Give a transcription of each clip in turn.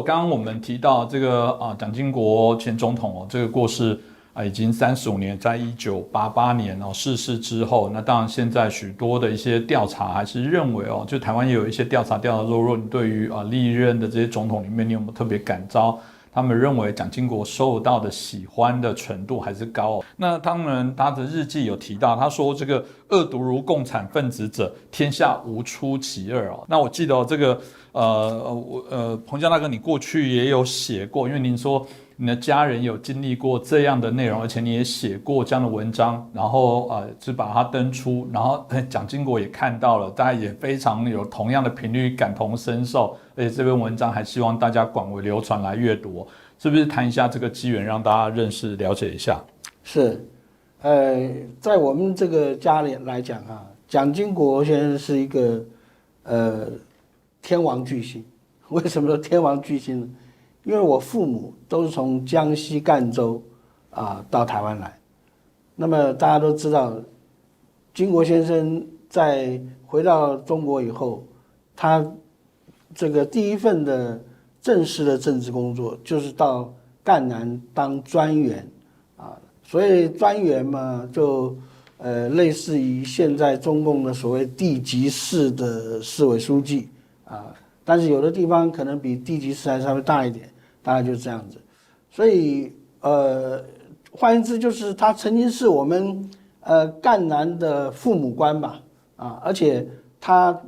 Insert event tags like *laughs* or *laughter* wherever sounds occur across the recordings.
刚刚我们提到这个啊，蒋经国前总统哦，这个过世啊，已经三十五年，在一九八八年哦逝世之后，那当然现在许多的一些调查还是认为哦，就台湾也有一些调查调查说，如果你对于啊历任的这些总统里面，你有没有特别感召？他们认为蒋经国受到的喜欢的程度还是高。那当然，他的日记有提到，他说这个恶毒如共产分子者，天下无出其二哦。那我记得这个呃我呃彭江大哥，你过去也有写过，因为您说你的家人有经历过这样的内容，而且你也写过这样的文章，然后呃是把它登出，然后蒋经国也看到了，大家也非常有同样的频率，感同身受。而且这篇文章还希望大家广为流传来阅读，是不是谈一下这个机缘，让大家认识了解一下？是，呃，在我们这个家里来讲啊，蒋经国先生是一个呃天王巨星。*laughs* 为什么说天王巨星呢？因为我父母都是从江西赣州啊到台湾来，那么大家都知道，经国先生在回到中国以后，他。这个第一份的正式的政治工作就是到赣南当专员，啊，所以专员嘛，就呃类似于现在中共的所谓地级市的市委书记啊，但是有的地方可能比地级市还稍微大一点，大概就是这样子。所以呃，换言之就是他曾经是我们呃赣南的父母官吧，啊，而且他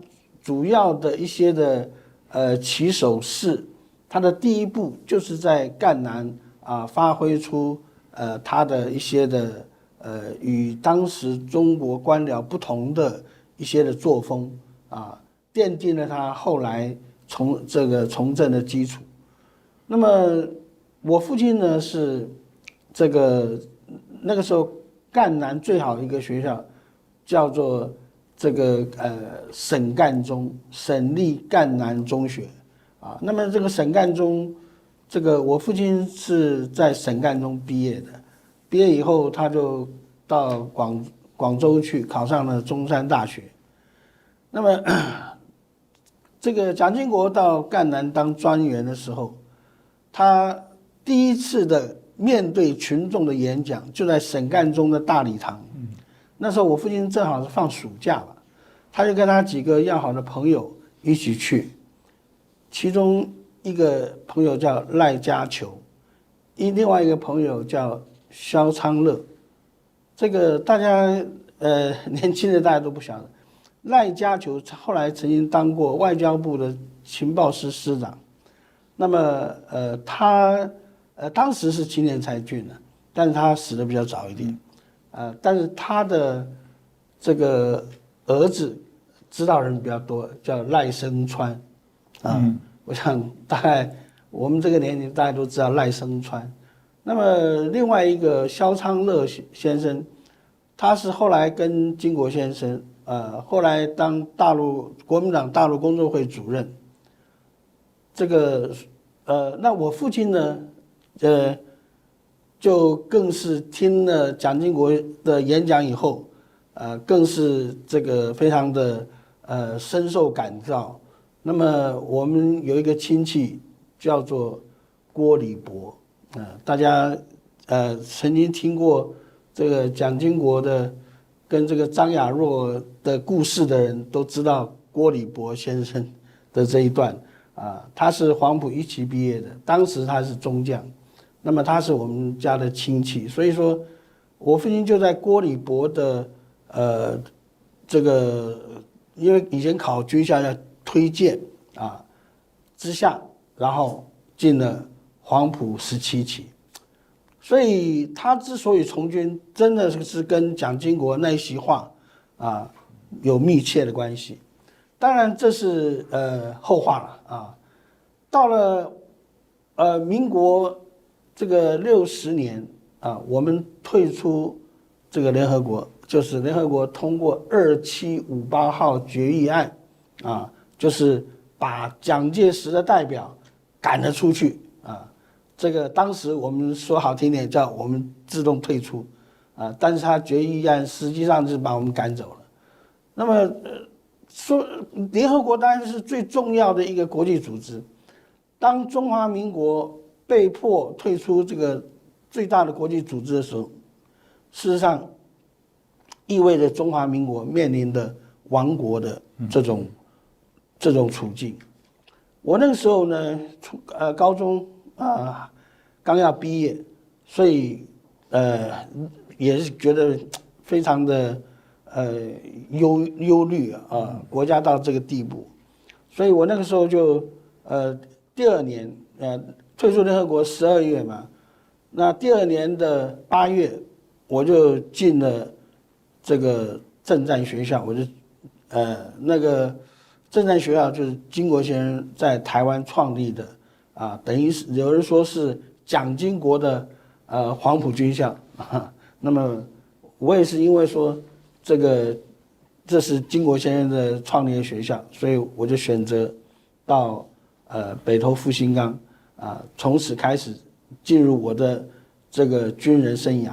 主要的一些的。呃，起手式，他的第一步就是在赣南啊，发挥出呃他的一些的呃与当时中国官僚不同的一些的作风啊，奠定了他后来从这个从政的基础。那么我父亲呢是这个那个时候赣南最好的一个学校，叫做。这个呃省赣中省立赣南中学啊，那么这个省赣中，这个我父亲是在省赣中毕业的，毕业以后他就到广广州去考上了中山大学。那么这个蒋经国到赣南当专员的时候，他第一次的面对群众的演讲就在省赣中的大礼堂。那时候我父亲正好是放暑假了，他就跟他几个要好的朋友一起去，其中一个朋友叫赖家球，一另外一个朋友叫肖昌乐，这个大家呃 *laughs* 年轻的大家都不晓得，赖家球后来曾经当过外交部的情报司司长，那么呃他呃当时是青年才俊的，但是他死的比较早一点。呃，但是他的这个儿子知道人比较多，叫赖声川，啊，我想大概我们这个年龄大家都知道赖声川。那么另外一个肖昌乐先生，他是后来跟金国先生，呃，后来当大陆国民党大陆工作会主任。这个呃，那我父亲呢，呃。就更是听了蒋经国的演讲以后，呃，更是这个非常的呃深受感召。那么我们有一个亲戚叫做郭礼博，啊，大家呃曾经听过这个蒋经国的跟这个张雅若的故事的人都知道郭礼博先生的这一段啊，他是黄埔一期毕业的，当时他是中将。那么他是我们家的亲戚，所以说，我父亲就在郭礼博的呃这个，因为以前考军校要推荐啊之下，然后进了黄埔十七期，所以他之所以从军，真的是跟蒋经国那一席话啊有密切的关系。当然这是呃后话了啊，到了呃民国。这个六十年啊，我们退出这个联合国，就是联合国通过二七五八号决议案，啊，就是把蒋介石的代表赶了出去啊。这个当时我们说好听点叫我们自动退出，啊，但是他决议案实际上是把我们赶走了。那么说联合国当然是最重要的一个国际组织。当中华民国被迫退出这个最大的国际组织的时候，事实上意味着中华民国面临的亡国的这种这种处境。我那个时候呢，初呃高中啊刚要毕业，所以呃也是觉得非常的呃忧忧虑啊，国家到这个地步，所以我那个时候就呃第二年呃退出联合国十二月嘛，那第二年的八月我就进了这个政战学校，我就呃那个。政战学校就是金国先生在台湾创立的，啊，等于是有人说是蒋经国的呃黄埔军校啊。那么我也是因为说这个这是金国先生的创立的学校，所以我就选择到呃北投复兴岗啊，从此开始进入我的这个军人生涯。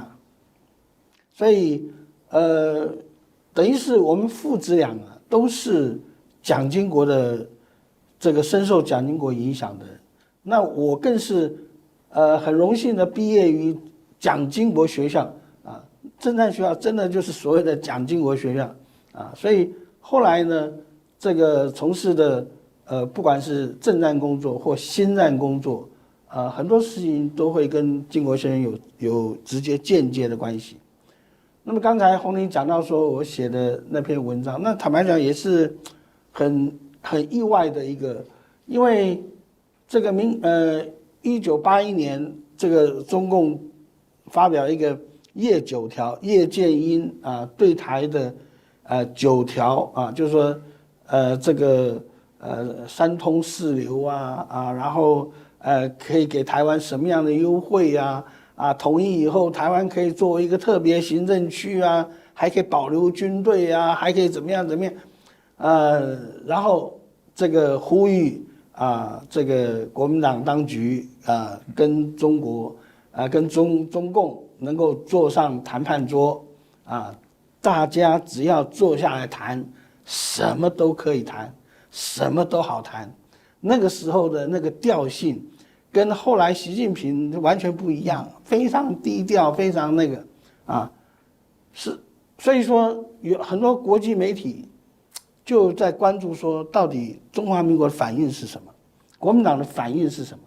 所以呃，等于是我们父子俩啊都是。蒋经国的这个深受蒋经国影响的，那我更是呃很荣幸的毕业于蒋经国学校啊，侦探学校真的就是所谓的蒋经国学校啊，所以后来呢，这个从事的呃不管是政战工作或新战工作啊，很多事情都会跟经国先生有有直接间接的关系。那么刚才洪林讲到说我写的那篇文章，那坦白讲也是。很很意外的一个，因为这个明呃，一九八一年这个中共发表一个叶九条，叶剑英啊对台的呃九条啊，就是说呃这个呃三通四流啊啊，然后呃可以给台湾什么样的优惠呀啊，统一以后台湾可以作为一个特别行政区啊，还可以保留军队啊，还可以怎么样怎么样。呃，然后这个呼吁啊，这个国民党当局啊，跟中国啊，跟中中共能够坐上谈判桌啊，大家只要坐下来谈，什么都可以谈，什么都好谈。那个时候的那个调性，跟后来习近平完全不一样，非常低调，非常那个啊，是所以说有很多国际媒体。就在关注说，到底中华民国的反应是什么？国民党的反应是什么？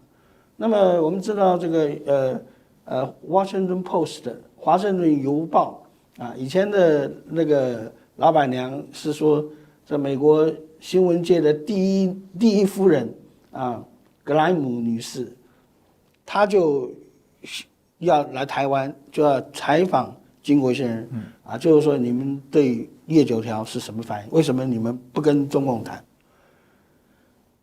那么我们知道这个呃呃《Washington Post》华盛顿邮报啊，以前的那个老板娘是说，在美国新闻界的第一第一夫人啊，格莱姆女士，她就要来台湾，就要采访金国先生啊，就是说你们对。叶九条是什么反应？为什么你们不跟中共谈？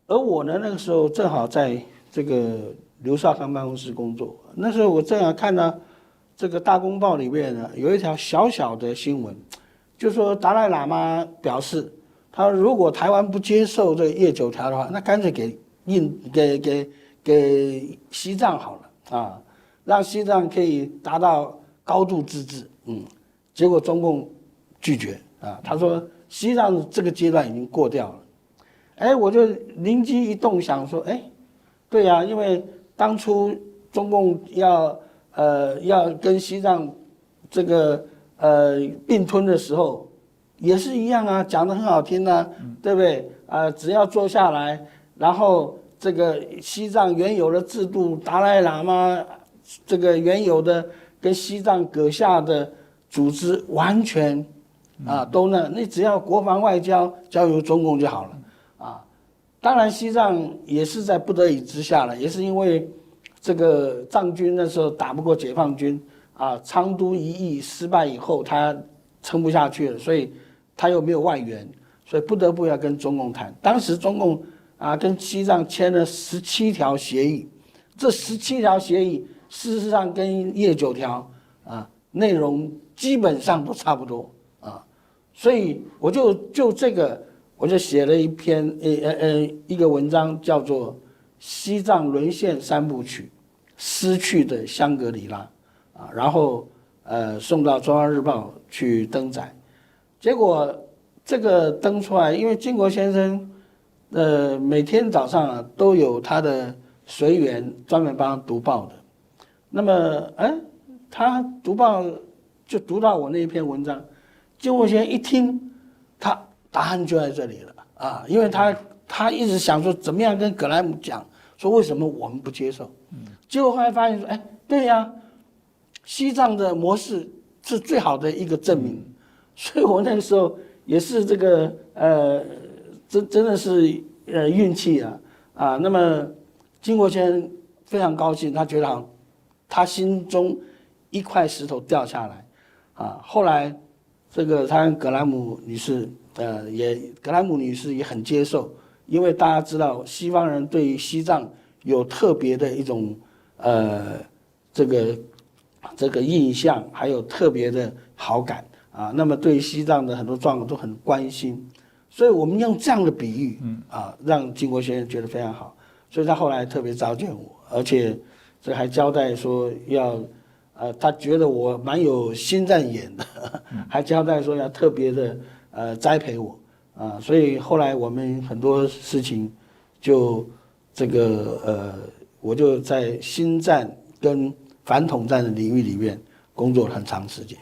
而我呢，那个时候正好在这个刘少康办公室工作。那时候我正好看到这个大公报里面呢，有一条小小的新闻，就说达赖喇嘛表示，他如果台湾不接受这个叶九条的话，那干脆给印给给给西藏好了啊，让西藏可以达到高度自治。嗯，结果中共拒绝。啊，他说西藏这个阶段已经过掉了，哎，我就灵机一动想说，哎，对呀，因为当初中共要呃要跟西藏这个呃并吞的时候，也是一样啊，讲的很好听啊，对不对？啊，只要坐下来，然后这个西藏原有的制度，达赖喇嘛这个原有的跟西藏阁下的组织完全。啊，都那，你只要国防外交交由中共就好了，啊，当然西藏也是在不得已之下了，也是因为这个藏军那时候打不过解放军，啊，昌都一役失败以后，他撑不下去了，所以他又没有外援，所以不得不要跟中共谈。当时中共啊跟西藏签了十七条协议，这十七条协议事实上跟叶九条啊内容基本上都差不多。所以我就就这个，我就写了一篇呃呃呃一个文章，叫做《西藏沦陷三部曲：失去的香格里拉》啊，然后呃送到《中央日报》去登载，结果这个登出来，因为金国先生呃每天早上啊都有他的随员专门帮他读报的。那么，哎，他读报就读到我那一篇文章，金国先一听，他答案就在这里了啊，因为他他一直想说怎么样跟格莱姆讲，说为什么我们不接受，结果后来发现说，哎，对呀，西藏的模式是最好的一个证明，所以我那个时候也是这个呃，真真的是呃运气啊啊，那么金国先非常高兴，他觉得好。他心中一块石头掉下来，啊，后来这个他跟格兰姆女士，呃，也格兰姆女士也很接受，因为大家知道西方人对于西藏有特别的一种呃这个这个印象，还有特别的好感啊，那么对西藏的很多状况都很关心，所以我们用这样的比喻，嗯啊，让金国先生觉得非常好，所以他后来特别召见我，而且。这还交代说要，呃，他觉得我蛮有心战眼的，还交代说要特别的呃栽培我，啊，所以后来我们很多事情就这个呃，我就在新战跟反统战的领域里面工作了很长时间。